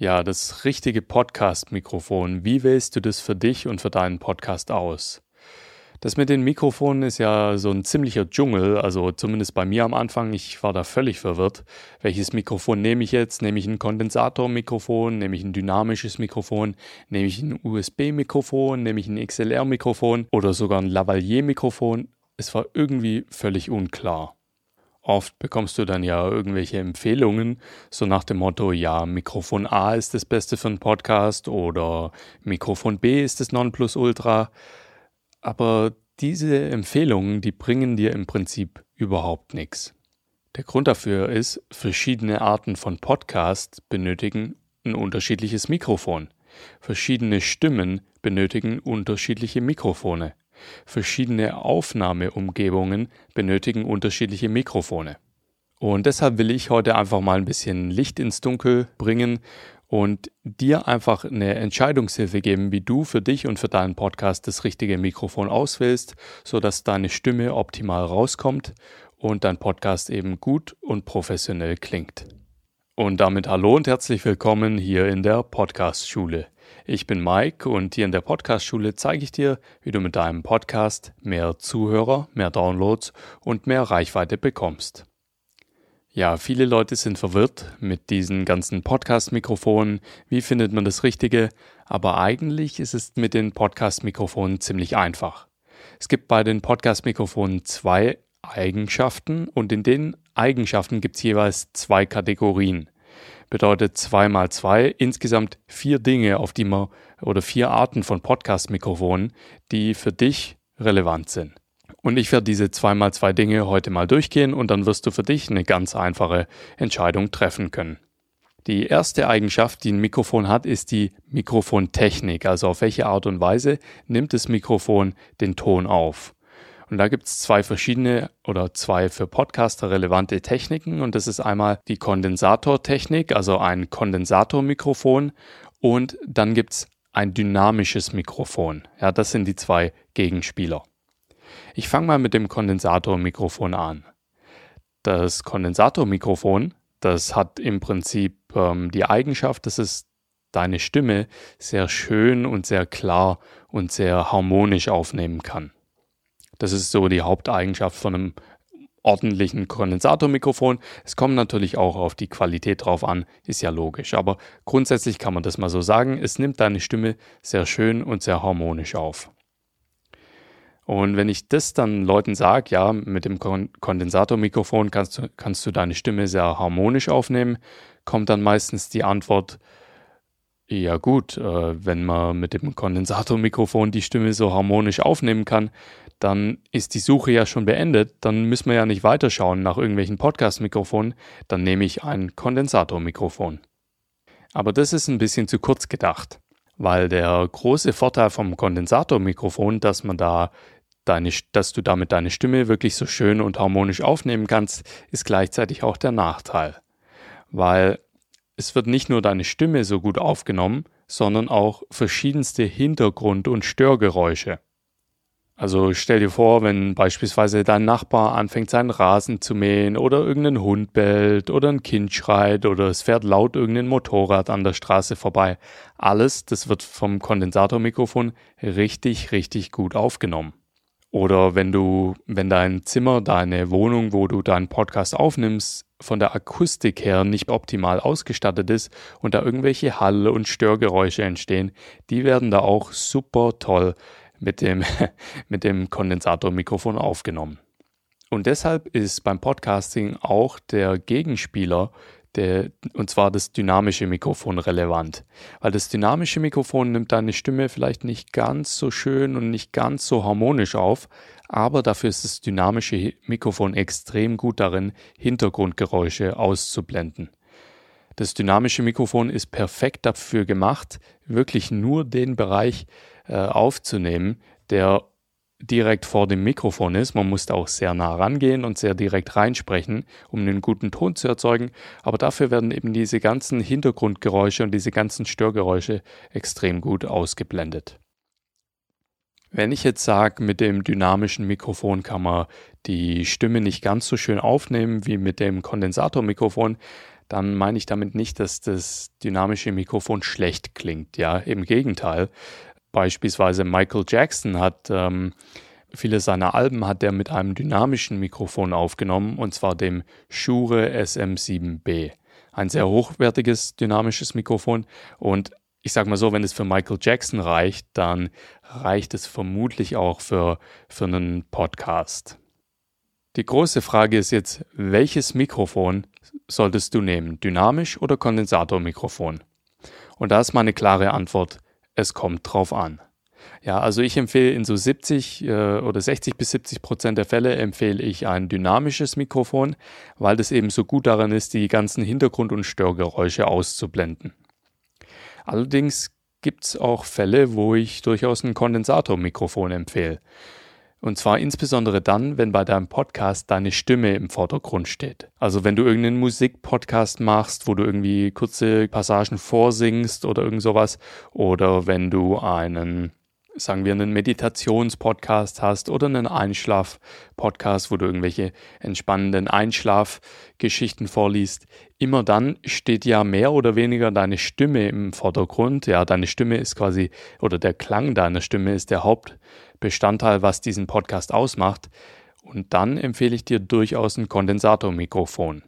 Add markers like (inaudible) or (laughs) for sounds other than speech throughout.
Ja, das richtige Podcast-Mikrofon. Wie wählst du das für dich und für deinen Podcast aus? Das mit den Mikrofonen ist ja so ein ziemlicher Dschungel, also zumindest bei mir am Anfang. Ich war da völlig verwirrt. Welches Mikrofon nehme ich jetzt? Nehme ich ein Kondensatormikrofon? Nehme ich ein dynamisches Mikrofon? Nehme ich ein USB-Mikrofon? Nehme ich ein XLR-Mikrofon? Oder sogar ein Lavalier-Mikrofon? Es war irgendwie völlig unklar. Oft bekommst du dann ja irgendwelche Empfehlungen, so nach dem Motto, ja, Mikrofon A ist das Beste für einen Podcast oder Mikrofon B ist das Nonplusultra. Aber diese Empfehlungen, die bringen dir im Prinzip überhaupt nichts. Der Grund dafür ist, verschiedene Arten von Podcast benötigen ein unterschiedliches Mikrofon. Verschiedene Stimmen benötigen unterschiedliche Mikrofone. Verschiedene Aufnahmeumgebungen benötigen unterschiedliche Mikrofone. Und deshalb will ich heute einfach mal ein bisschen Licht ins Dunkel bringen und dir einfach eine Entscheidungshilfe geben, wie du für dich und für deinen Podcast das richtige Mikrofon auswählst, sodass deine Stimme optimal rauskommt und dein Podcast eben gut und professionell klingt. Und damit hallo und herzlich willkommen hier in der Podcast-Schule. Ich bin Mike und hier in der Podcast-Schule zeige ich dir, wie du mit deinem Podcast mehr Zuhörer, mehr Downloads und mehr Reichweite bekommst. Ja, viele Leute sind verwirrt mit diesen ganzen Podcast-Mikrofonen. Wie findet man das Richtige? Aber eigentlich ist es mit den Podcast-Mikrofonen ziemlich einfach. Es gibt bei den Podcast-Mikrofonen zwei Eigenschaften und in den Eigenschaften gibt es jeweils zwei Kategorien bedeutet 2 mal 2 insgesamt vier Dinge, auf die man oder vier Arten von Podcast-Mikrofonen, die für dich relevant sind. Und ich werde diese 2 mal 2 Dinge heute mal durchgehen und dann wirst du für dich eine ganz einfache Entscheidung treffen können. Die erste Eigenschaft, die ein Mikrofon hat, ist die Mikrofontechnik, also auf welche Art und Weise nimmt das Mikrofon den Ton auf. Und da gibt es zwei verschiedene oder zwei für Podcaster relevante Techniken. Und das ist einmal die Kondensatortechnik, also ein Kondensatormikrofon. Und dann gibt es ein dynamisches Mikrofon. Ja, das sind die zwei Gegenspieler. Ich fange mal mit dem Kondensatormikrofon an. Das Kondensatormikrofon, das hat im Prinzip ähm, die Eigenschaft, dass es deine Stimme sehr schön und sehr klar und sehr harmonisch aufnehmen kann. Das ist so die Haupteigenschaft von einem ordentlichen Kondensatormikrofon. Es kommt natürlich auch auf die Qualität drauf an, ist ja logisch. Aber grundsätzlich kann man das mal so sagen. Es nimmt deine Stimme sehr schön und sehr harmonisch auf. Und wenn ich das dann Leuten sage, ja, mit dem Kondensatormikrofon kannst du, kannst du deine Stimme sehr harmonisch aufnehmen, kommt dann meistens die Antwort, ja gut, äh, wenn man mit dem Kondensatormikrofon die Stimme so harmonisch aufnehmen kann, dann ist die Suche ja schon beendet, dann müssen wir ja nicht weiterschauen nach irgendwelchen Podcast-Mikrofonen, dann nehme ich ein Kondensatormikrofon. Aber das ist ein bisschen zu kurz gedacht, weil der große Vorteil vom Kondensatormikrofon, dass man da deine, dass du damit deine Stimme wirklich so schön und harmonisch aufnehmen kannst, ist gleichzeitig auch der Nachteil. Weil es wird nicht nur deine Stimme so gut aufgenommen, sondern auch verschiedenste Hintergrund- und Störgeräusche. Also stell dir vor, wenn beispielsweise dein Nachbar anfängt seinen Rasen zu mähen oder irgendein Hund bellt oder ein Kind schreit oder es fährt laut irgendein Motorrad an der Straße vorbei. Alles, das wird vom Kondensatormikrofon richtig, richtig gut aufgenommen. Oder wenn du, wenn dein Zimmer, deine Wohnung, wo du deinen Podcast aufnimmst, von der Akustik her nicht optimal ausgestattet ist und da irgendwelche Hall- und Störgeräusche entstehen, die werden da auch super toll mit dem, (laughs) mit dem Kondensatormikrofon aufgenommen. Und deshalb ist beim Podcasting auch der Gegenspieler der, und zwar das dynamische Mikrofon relevant. Weil das dynamische Mikrofon nimmt deine Stimme vielleicht nicht ganz so schön und nicht ganz so harmonisch auf, aber dafür ist das dynamische Mikrofon extrem gut darin, Hintergrundgeräusche auszublenden. Das dynamische Mikrofon ist perfekt dafür gemacht, wirklich nur den Bereich äh, aufzunehmen, der direkt vor dem Mikrofon ist. Man muss da auch sehr nah rangehen und sehr direkt reinsprechen, um einen guten Ton zu erzeugen. Aber dafür werden eben diese ganzen Hintergrundgeräusche und diese ganzen Störgeräusche extrem gut ausgeblendet. Wenn ich jetzt sage, mit dem dynamischen Mikrofon kann man die Stimme nicht ganz so schön aufnehmen wie mit dem Kondensatormikrofon, dann meine ich damit nicht, dass das dynamische Mikrofon schlecht klingt. Ja, im Gegenteil. Beispielsweise Michael Jackson hat ähm, viele seiner Alben hat er mit einem dynamischen Mikrofon aufgenommen, und zwar dem Shure SM7B. Ein sehr hochwertiges dynamisches Mikrofon und ich sag mal so, wenn es für Michael Jackson reicht, dann reicht es vermutlich auch für, für einen Podcast. Die große Frage ist jetzt, welches Mikrofon solltest du nehmen? Dynamisch oder Kondensatormikrofon? Und da ist meine klare Antwort, es kommt drauf an. Ja, also ich empfehle in so 70 äh, oder 60 bis 70 Prozent der Fälle empfehle ich ein dynamisches Mikrofon, weil das eben so gut daran ist, die ganzen Hintergrund- und Störgeräusche auszublenden. Allerdings gibt es auch Fälle, wo ich durchaus ein Kondensatormikrofon empfehle. Und zwar insbesondere dann, wenn bei deinem Podcast deine Stimme im Vordergrund steht. Also wenn du irgendeinen Musikpodcast machst, wo du irgendwie kurze Passagen vorsingst oder irgend sowas. Oder wenn du einen sagen wir, einen Meditationspodcast hast oder einen Einschlaf-Podcast, wo du irgendwelche entspannenden Einschlafgeschichten vorliest, immer dann steht ja mehr oder weniger deine Stimme im Vordergrund. Ja, deine Stimme ist quasi, oder der Klang deiner Stimme ist der Hauptbestandteil, was diesen Podcast ausmacht. Und dann empfehle ich dir durchaus ein Kondensatormikrofon.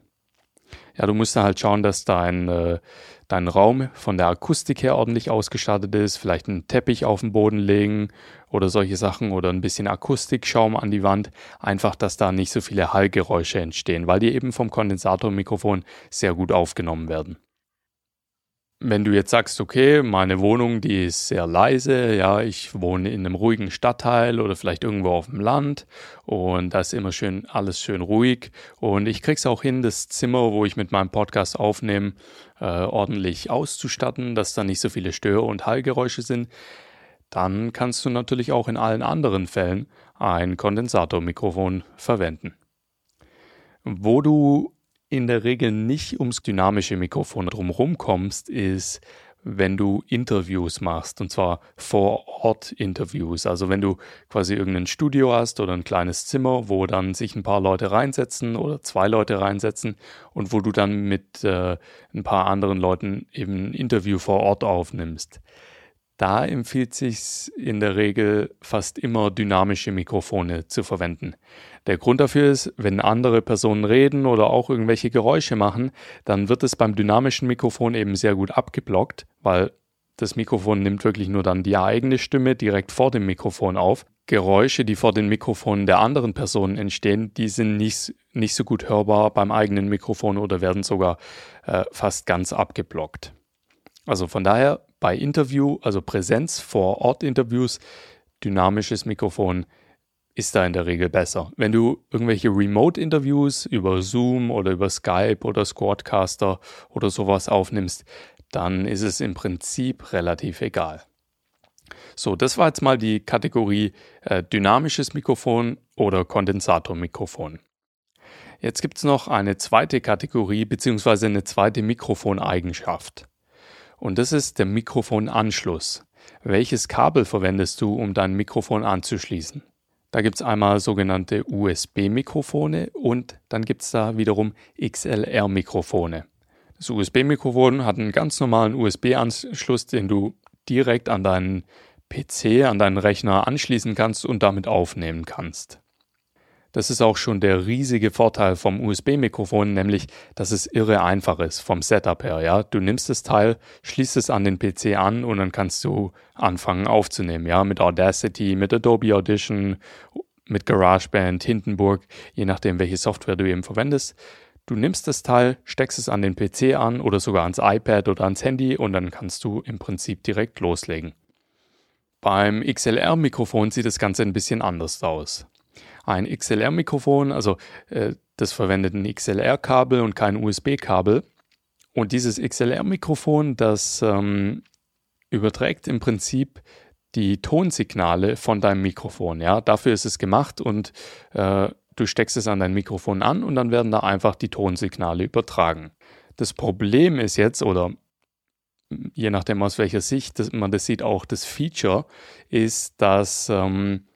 Ja, du musst dann halt schauen, dass dein, äh, dein Raum von der Akustik her ordentlich ausgestattet ist, vielleicht einen Teppich auf den Boden legen oder solche Sachen oder ein bisschen Akustikschaum an die Wand, einfach, dass da nicht so viele Hallgeräusche entstehen, weil die eben vom Kondensatormikrofon sehr gut aufgenommen werden. Wenn du jetzt sagst, okay, meine Wohnung, die ist sehr leise, ja, ich wohne in einem ruhigen Stadtteil oder vielleicht irgendwo auf dem Land und da ist immer schön, alles schön ruhig und ich krieg's auch hin, das Zimmer, wo ich mit meinem Podcast aufnehme, äh, ordentlich auszustatten, dass da nicht so viele Stör- und Hallgeräusche sind, dann kannst du natürlich auch in allen anderen Fällen ein Kondensatormikrofon verwenden. Wo du in der Regel nicht ums dynamische Mikrofon drumherum kommst, ist, wenn du Interviews machst, und zwar vor Ort Interviews. Also wenn du quasi irgendein Studio hast oder ein kleines Zimmer, wo dann sich ein paar Leute reinsetzen oder zwei Leute reinsetzen und wo du dann mit äh, ein paar anderen Leuten eben ein Interview vor Ort aufnimmst. Da empfiehlt sich in der Regel fast immer dynamische Mikrofone zu verwenden. Der Grund dafür ist, wenn andere Personen reden oder auch irgendwelche Geräusche machen, dann wird es beim dynamischen Mikrofon eben sehr gut abgeblockt, weil das Mikrofon nimmt wirklich nur dann die eigene Stimme direkt vor dem Mikrofon auf. Geräusche, die vor den Mikrofonen der anderen Personen entstehen, die sind nicht, nicht so gut hörbar beim eigenen Mikrofon oder werden sogar äh, fast ganz abgeblockt. Also von daher bei Interview, also Präsenz vor Ort Interviews, dynamisches Mikrofon ist da in der Regel besser. Wenn du irgendwelche Remote-Interviews über Zoom oder über Skype oder Squadcaster oder sowas aufnimmst, dann ist es im Prinzip relativ egal. So, das war jetzt mal die Kategorie äh, dynamisches Mikrofon oder Kondensatormikrofon. Jetzt gibt es noch eine zweite Kategorie bzw. eine zweite Mikrofoneigenschaft. Und das ist der Mikrofonanschluss. Welches Kabel verwendest du, um dein Mikrofon anzuschließen? Da gibt es einmal sogenannte USB-Mikrofone und dann gibt es da wiederum XLR-Mikrofone. Das USB-Mikrofon hat einen ganz normalen USB-Anschluss, den du direkt an deinen PC, an deinen Rechner anschließen kannst und damit aufnehmen kannst. Das ist auch schon der riesige Vorteil vom USB-Mikrofon, nämlich, dass es irre einfach ist vom Setup her. Ja, du nimmst das Teil, schließt es an den PC an und dann kannst du anfangen aufzunehmen. Ja, mit Audacity, mit Adobe Audition, mit GarageBand, Hindenburg, je nachdem, welche Software du eben verwendest. Du nimmst das Teil, steckst es an den PC an oder sogar ans iPad oder ans Handy und dann kannst du im Prinzip direkt loslegen. Beim XLR-Mikrofon sieht das Ganze ein bisschen anders aus ein XLR-Mikrofon, also äh, das verwendet ein XLR-Kabel und kein USB-Kabel. Und dieses XLR-Mikrofon, das ähm, überträgt im Prinzip die Tonsignale von deinem Mikrofon. Ja, dafür ist es gemacht und äh, du steckst es an dein Mikrofon an und dann werden da einfach die Tonsignale übertragen. Das Problem ist jetzt, oder je nachdem aus welcher Sicht man das sieht, auch das Feature ist, dass ähm,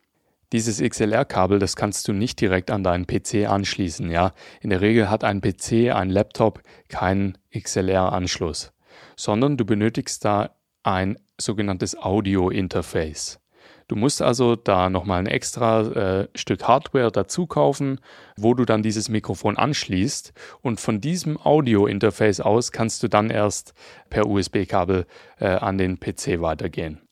Dieses XLR-Kabel, das kannst du nicht direkt an deinen PC anschließen, ja. In der Regel hat ein PC, ein Laptop keinen XLR-Anschluss, sondern du benötigst da ein sogenanntes Audio-Interface. Du musst also da nochmal ein extra äh, Stück Hardware dazu kaufen, wo du dann dieses Mikrofon anschließt und von diesem Audio-Interface aus kannst du dann erst per USB-Kabel äh, an den PC weitergehen.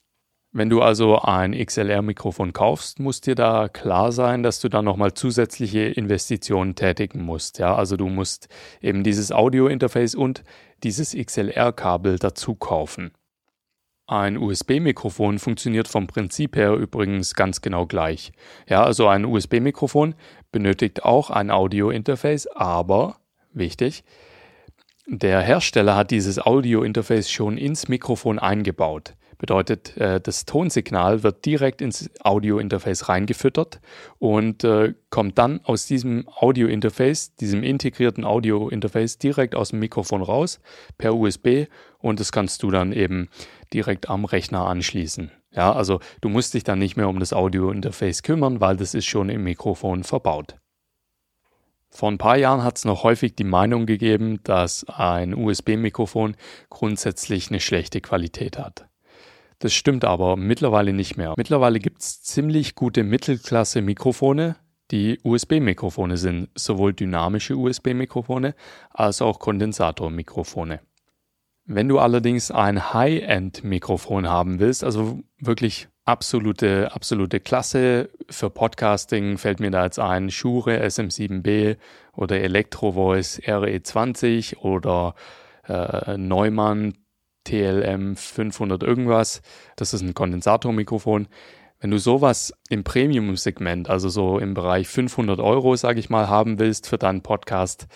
Wenn du also ein XLR-Mikrofon kaufst, muss dir da klar sein, dass du dann nochmal zusätzliche Investitionen tätigen musst. Ja, also du musst eben dieses Audio-Interface und dieses XLR-Kabel dazu kaufen. Ein USB-Mikrofon funktioniert vom Prinzip her übrigens ganz genau gleich. Ja, also ein USB-Mikrofon benötigt auch ein Audio-Interface, aber wichtig, der Hersteller hat dieses Audio-Interface schon ins Mikrofon eingebaut. Bedeutet, äh, das Tonsignal wird direkt ins Audio-Interface reingefüttert und äh, kommt dann aus diesem Audio-Interface, diesem integrierten Audio-Interface direkt aus dem Mikrofon raus per USB und das kannst du dann eben direkt am Rechner anschließen. Ja, also du musst dich dann nicht mehr um das Audio-Interface kümmern, weil das ist schon im Mikrofon verbaut. Vor ein paar Jahren hat es noch häufig die Meinung gegeben, dass ein USB-Mikrofon grundsätzlich eine schlechte Qualität hat. Das stimmt aber mittlerweile nicht mehr. Mittlerweile gibt es ziemlich gute Mittelklasse-Mikrofone, die USB-Mikrofone sind, sowohl dynamische USB-Mikrofone als auch Kondensatormikrofone. Wenn du allerdings ein High-End-Mikrofon haben willst, also wirklich absolute, absolute Klasse für Podcasting, fällt mir da jetzt ein Shure SM7B oder Electro Voice RE20 oder äh, Neumann TLM 500 irgendwas. Das ist ein Kondensatormikrofon. Wenn du sowas im Premium-Segment, also so im Bereich 500 Euro, sage ich mal, haben willst für deinen Podcast,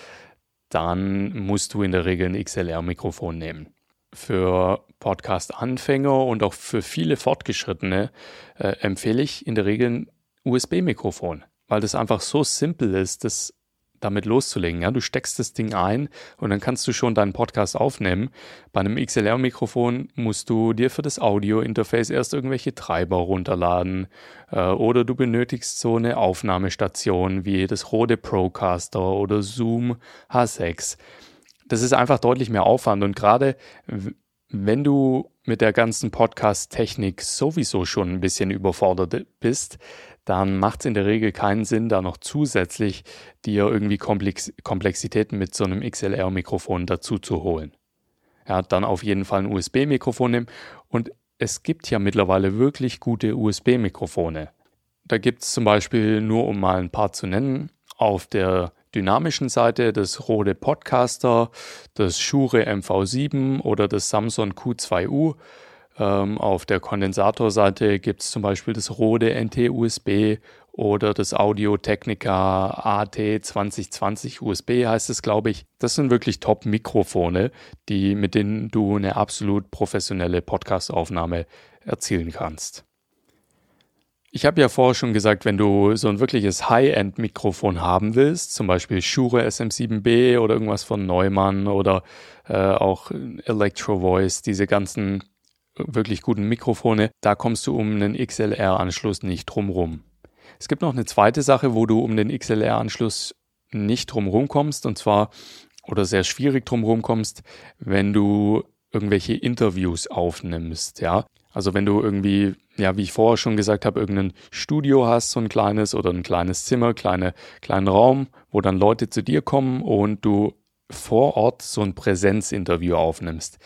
dann musst du in der Regel ein XLR-Mikrofon nehmen. Für Podcast-Anfänger und auch für viele Fortgeschrittene äh, empfehle ich in der Regel ein USB-Mikrofon, weil das einfach so simpel ist, das damit loszulegen. Ja, du steckst das Ding ein und dann kannst du schon deinen Podcast aufnehmen. Bei einem XLR-Mikrofon musst du dir für das Audio-Interface erst irgendwelche Treiber runterladen äh, oder du benötigst so eine Aufnahmestation wie das Rode Procaster oder Zoom H6. Das ist einfach deutlich mehr Aufwand und gerade wenn du mit der ganzen Podcast-Technik sowieso schon ein bisschen überfordert bist, dann macht es in der Regel keinen Sinn, da noch zusätzlich dir irgendwie Komplex Komplexitäten mit so einem XLR-Mikrofon dazu zu holen. Ja, dann auf jeden Fall ein USB-Mikrofon nehmen. Und es gibt ja mittlerweile wirklich gute USB-Mikrofone. Da gibt es zum Beispiel, nur um mal ein paar zu nennen, auf der dynamischen Seite das Rode Podcaster, das Shure MV7 oder das Samsung Q2U. Ähm, auf der Kondensatorseite gibt es zum Beispiel das Rode NT-USB oder das Audio Technica AT 2020 USB heißt es, glaube ich. Das sind wirklich Top-Mikrofone, die, mit denen du eine absolut professionelle Podcast-Aufnahme erzielen kannst. Ich habe ja vorher schon gesagt, wenn du so ein wirkliches High-End-Mikrofon haben willst, zum Beispiel Shure SM7B oder irgendwas von Neumann oder äh, auch Electro Voice, diese ganzen wirklich guten Mikrofone, da kommst du um einen XLR-Anschluss nicht drumrum. Es gibt noch eine zweite Sache, wo du um den XLR-Anschluss nicht drumrum kommst, und zwar, oder sehr schwierig drumrum kommst, wenn du irgendwelche Interviews aufnimmst, ja. Also wenn du irgendwie, ja, wie ich vorher schon gesagt habe, irgendein Studio hast, so ein kleines oder ein kleines Zimmer, kleine, kleinen Raum, wo dann Leute zu dir kommen und du vor Ort so ein Präsenzinterview aufnimmst.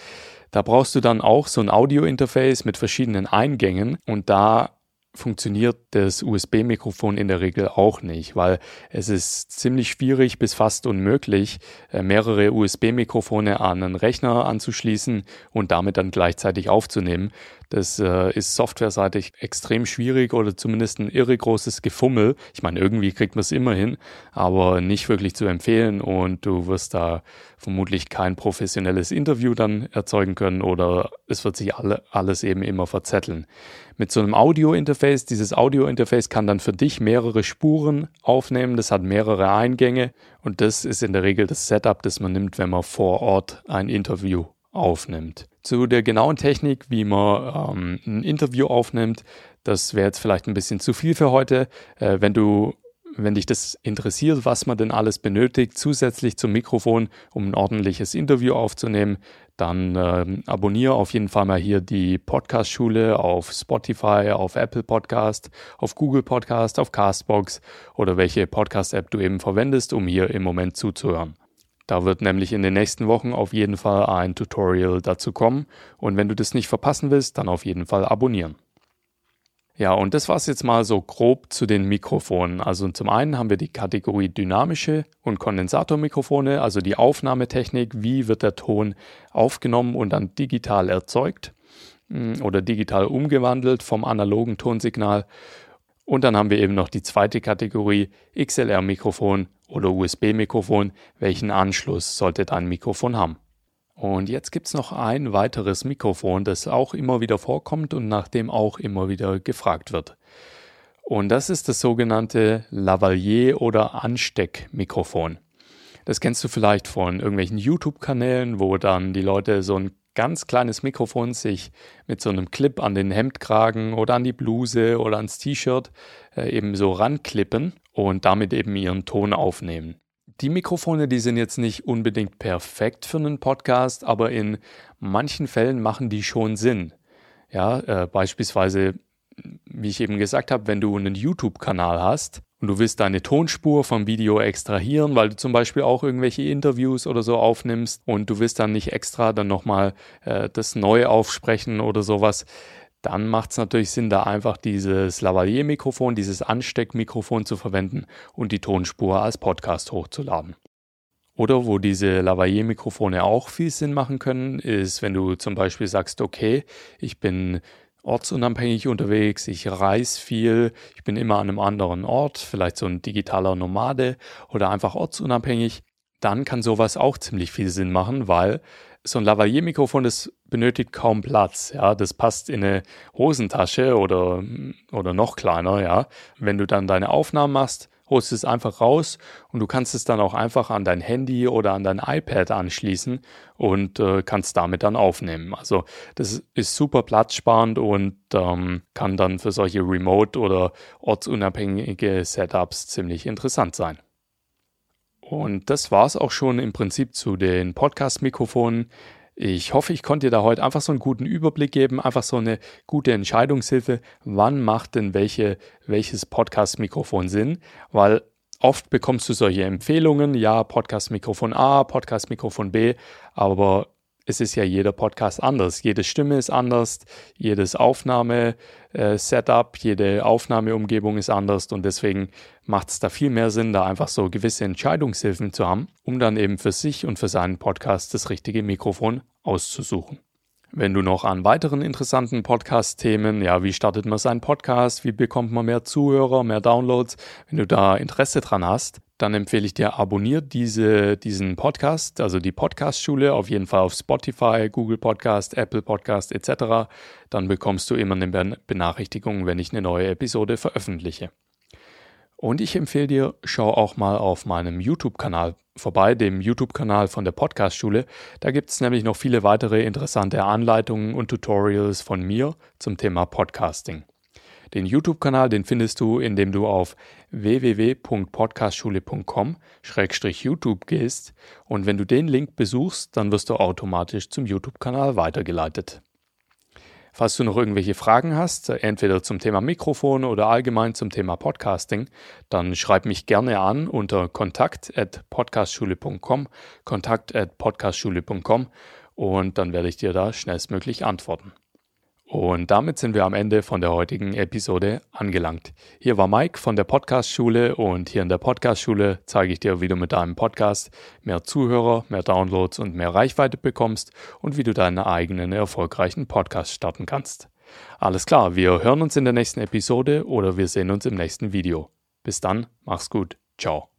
Da brauchst du dann auch so ein Audio-Interface mit verschiedenen Eingängen und da funktioniert das USB-Mikrofon in der Regel auch nicht, weil es ist ziemlich schwierig bis fast unmöglich, äh, mehrere USB-Mikrofone an einen Rechner anzuschließen und damit dann gleichzeitig aufzunehmen. Das äh, ist softwareseitig extrem schwierig oder zumindest ein irre großes Gefummel. Ich meine, irgendwie kriegt man es immer hin, aber nicht wirklich zu empfehlen und du wirst da vermutlich kein professionelles Interview dann erzeugen können oder es wird sich alle, alles eben immer verzetteln. Mit so einem Audio-Interface, dieses Audio-Interface kann dann für dich mehrere Spuren aufnehmen, das hat mehrere Eingänge und das ist in der Regel das Setup, das man nimmt, wenn man vor Ort ein Interview aufnimmt. Zu der genauen Technik, wie man ähm, ein Interview aufnimmt, Das wäre jetzt vielleicht ein bisschen zu viel für heute. Äh, wenn du wenn dich das interessiert, was man denn alles benötigt, zusätzlich zum Mikrofon, um ein ordentliches Interview aufzunehmen, dann äh, abonniere auf jeden Fall mal hier die Podcast-Schule auf Spotify, auf Apple Podcast, auf Google Podcast, auf Castbox oder welche Podcast-App du eben verwendest, um hier im Moment zuzuhören. Da wird nämlich in den nächsten Wochen auf jeden Fall ein Tutorial dazu kommen und wenn du das nicht verpassen willst, dann auf jeden Fall abonnieren. Ja, und das war es jetzt mal so grob zu den Mikrofonen. Also zum einen haben wir die Kategorie dynamische und Kondensatormikrofone, also die Aufnahmetechnik, wie wird der Ton aufgenommen und dann digital erzeugt mm, oder digital umgewandelt vom analogen Tonsignal. Und dann haben wir eben noch die zweite Kategorie XLR-Mikrofon oder USB-Mikrofon. Welchen Anschluss sollte dein Mikrofon haben? Und jetzt gibt es noch ein weiteres Mikrofon, das auch immer wieder vorkommt und nach dem auch immer wieder gefragt wird. Und das ist das sogenannte Lavalier oder Ansteckmikrofon. Das kennst du vielleicht von irgendwelchen YouTube-Kanälen, wo dann die Leute so ein ganz kleines Mikrofon sich mit so einem Clip an den Hemdkragen oder an die Bluse oder ans T-Shirt äh, eben so ranklippen und damit eben ihren Ton aufnehmen. Die Mikrofone, die sind jetzt nicht unbedingt perfekt für einen Podcast, aber in manchen Fällen machen die schon Sinn. Ja, äh, beispielsweise, wie ich eben gesagt habe, wenn du einen YouTube-Kanal hast und du willst deine Tonspur vom Video extrahieren, weil du zum Beispiel auch irgendwelche Interviews oder so aufnimmst und du willst dann nicht extra dann nochmal äh, das neu aufsprechen oder sowas, dann macht es natürlich Sinn, da einfach dieses Lavalier-Mikrofon, dieses Ansteckmikrofon zu verwenden und die Tonspur als Podcast hochzuladen. Oder wo diese Lavalier-Mikrofone auch viel Sinn machen können, ist, wenn du zum Beispiel sagst, okay, ich bin ortsunabhängig unterwegs, ich reise viel, ich bin immer an einem anderen Ort, vielleicht so ein digitaler Nomade oder einfach ortsunabhängig, dann kann sowas auch ziemlich viel Sinn machen, weil so ein Lavalier-Mikrofon, das benötigt kaum Platz. Ja, das passt in eine Hosentasche oder, oder noch kleiner. Ja, wenn du dann deine Aufnahmen machst, holst du es einfach raus und du kannst es dann auch einfach an dein Handy oder an dein iPad anschließen und äh, kannst damit dann aufnehmen. Also das ist super platzsparend und ähm, kann dann für solche Remote- oder ortsunabhängige Setups ziemlich interessant sein. Und das war es auch schon im Prinzip zu den Podcast-Mikrofonen. Ich hoffe, ich konnte dir da heute einfach so einen guten Überblick geben, einfach so eine gute Entscheidungshilfe, wann macht denn welche, welches Podcast-Mikrofon Sinn, weil oft bekommst du solche Empfehlungen, ja, Podcast-Mikrofon A, Podcast-Mikrofon B, aber es ist ja jeder Podcast anders. Jede Stimme ist anders, jedes Aufnahme-Setup, jede Aufnahmeumgebung ist anders und deswegen macht es da viel mehr Sinn, da einfach so gewisse Entscheidungshilfen zu haben, um dann eben für sich und für seinen Podcast das richtige Mikrofon auszusuchen. Wenn du noch an weiteren interessanten Podcast-Themen, ja, wie startet man seinen Podcast, wie bekommt man mehr Zuhörer, mehr Downloads, wenn du da Interesse dran hast, dann empfehle ich dir, abonniert diese, diesen Podcast, also die Podcast-Schule, auf jeden Fall auf Spotify, Google Podcast, Apple Podcast etc. Dann bekommst du immer eine Benachrichtigung, wenn ich eine neue Episode veröffentliche. Und ich empfehle dir, schau auch mal auf meinem YouTube-Kanal vorbei, dem YouTube-Kanal von der Podcast-Schule. Da gibt es nämlich noch viele weitere interessante Anleitungen und Tutorials von mir zum Thema Podcasting. Den YouTube-Kanal, den findest du, indem du auf www.podcastschule.com-youtube gehst und wenn du den Link besuchst, dann wirst du automatisch zum YouTube-Kanal weitergeleitet. Falls du noch irgendwelche Fragen hast, entweder zum Thema Mikrofon oder allgemein zum Thema Podcasting, dann schreib mich gerne an unter kontakt@podcastschule.com, kontakt@podcastschule.com und dann werde ich dir da schnellstmöglich antworten. Und damit sind wir am Ende von der heutigen Episode angelangt. Hier war Mike von der Podcast-Schule und hier in der Podcast-Schule zeige ich dir, wie du mit deinem Podcast mehr Zuhörer, mehr Downloads und mehr Reichweite bekommst und wie du deinen eigenen erfolgreichen Podcast starten kannst. Alles klar, wir hören uns in der nächsten Episode oder wir sehen uns im nächsten Video. Bis dann, mach's gut. Ciao.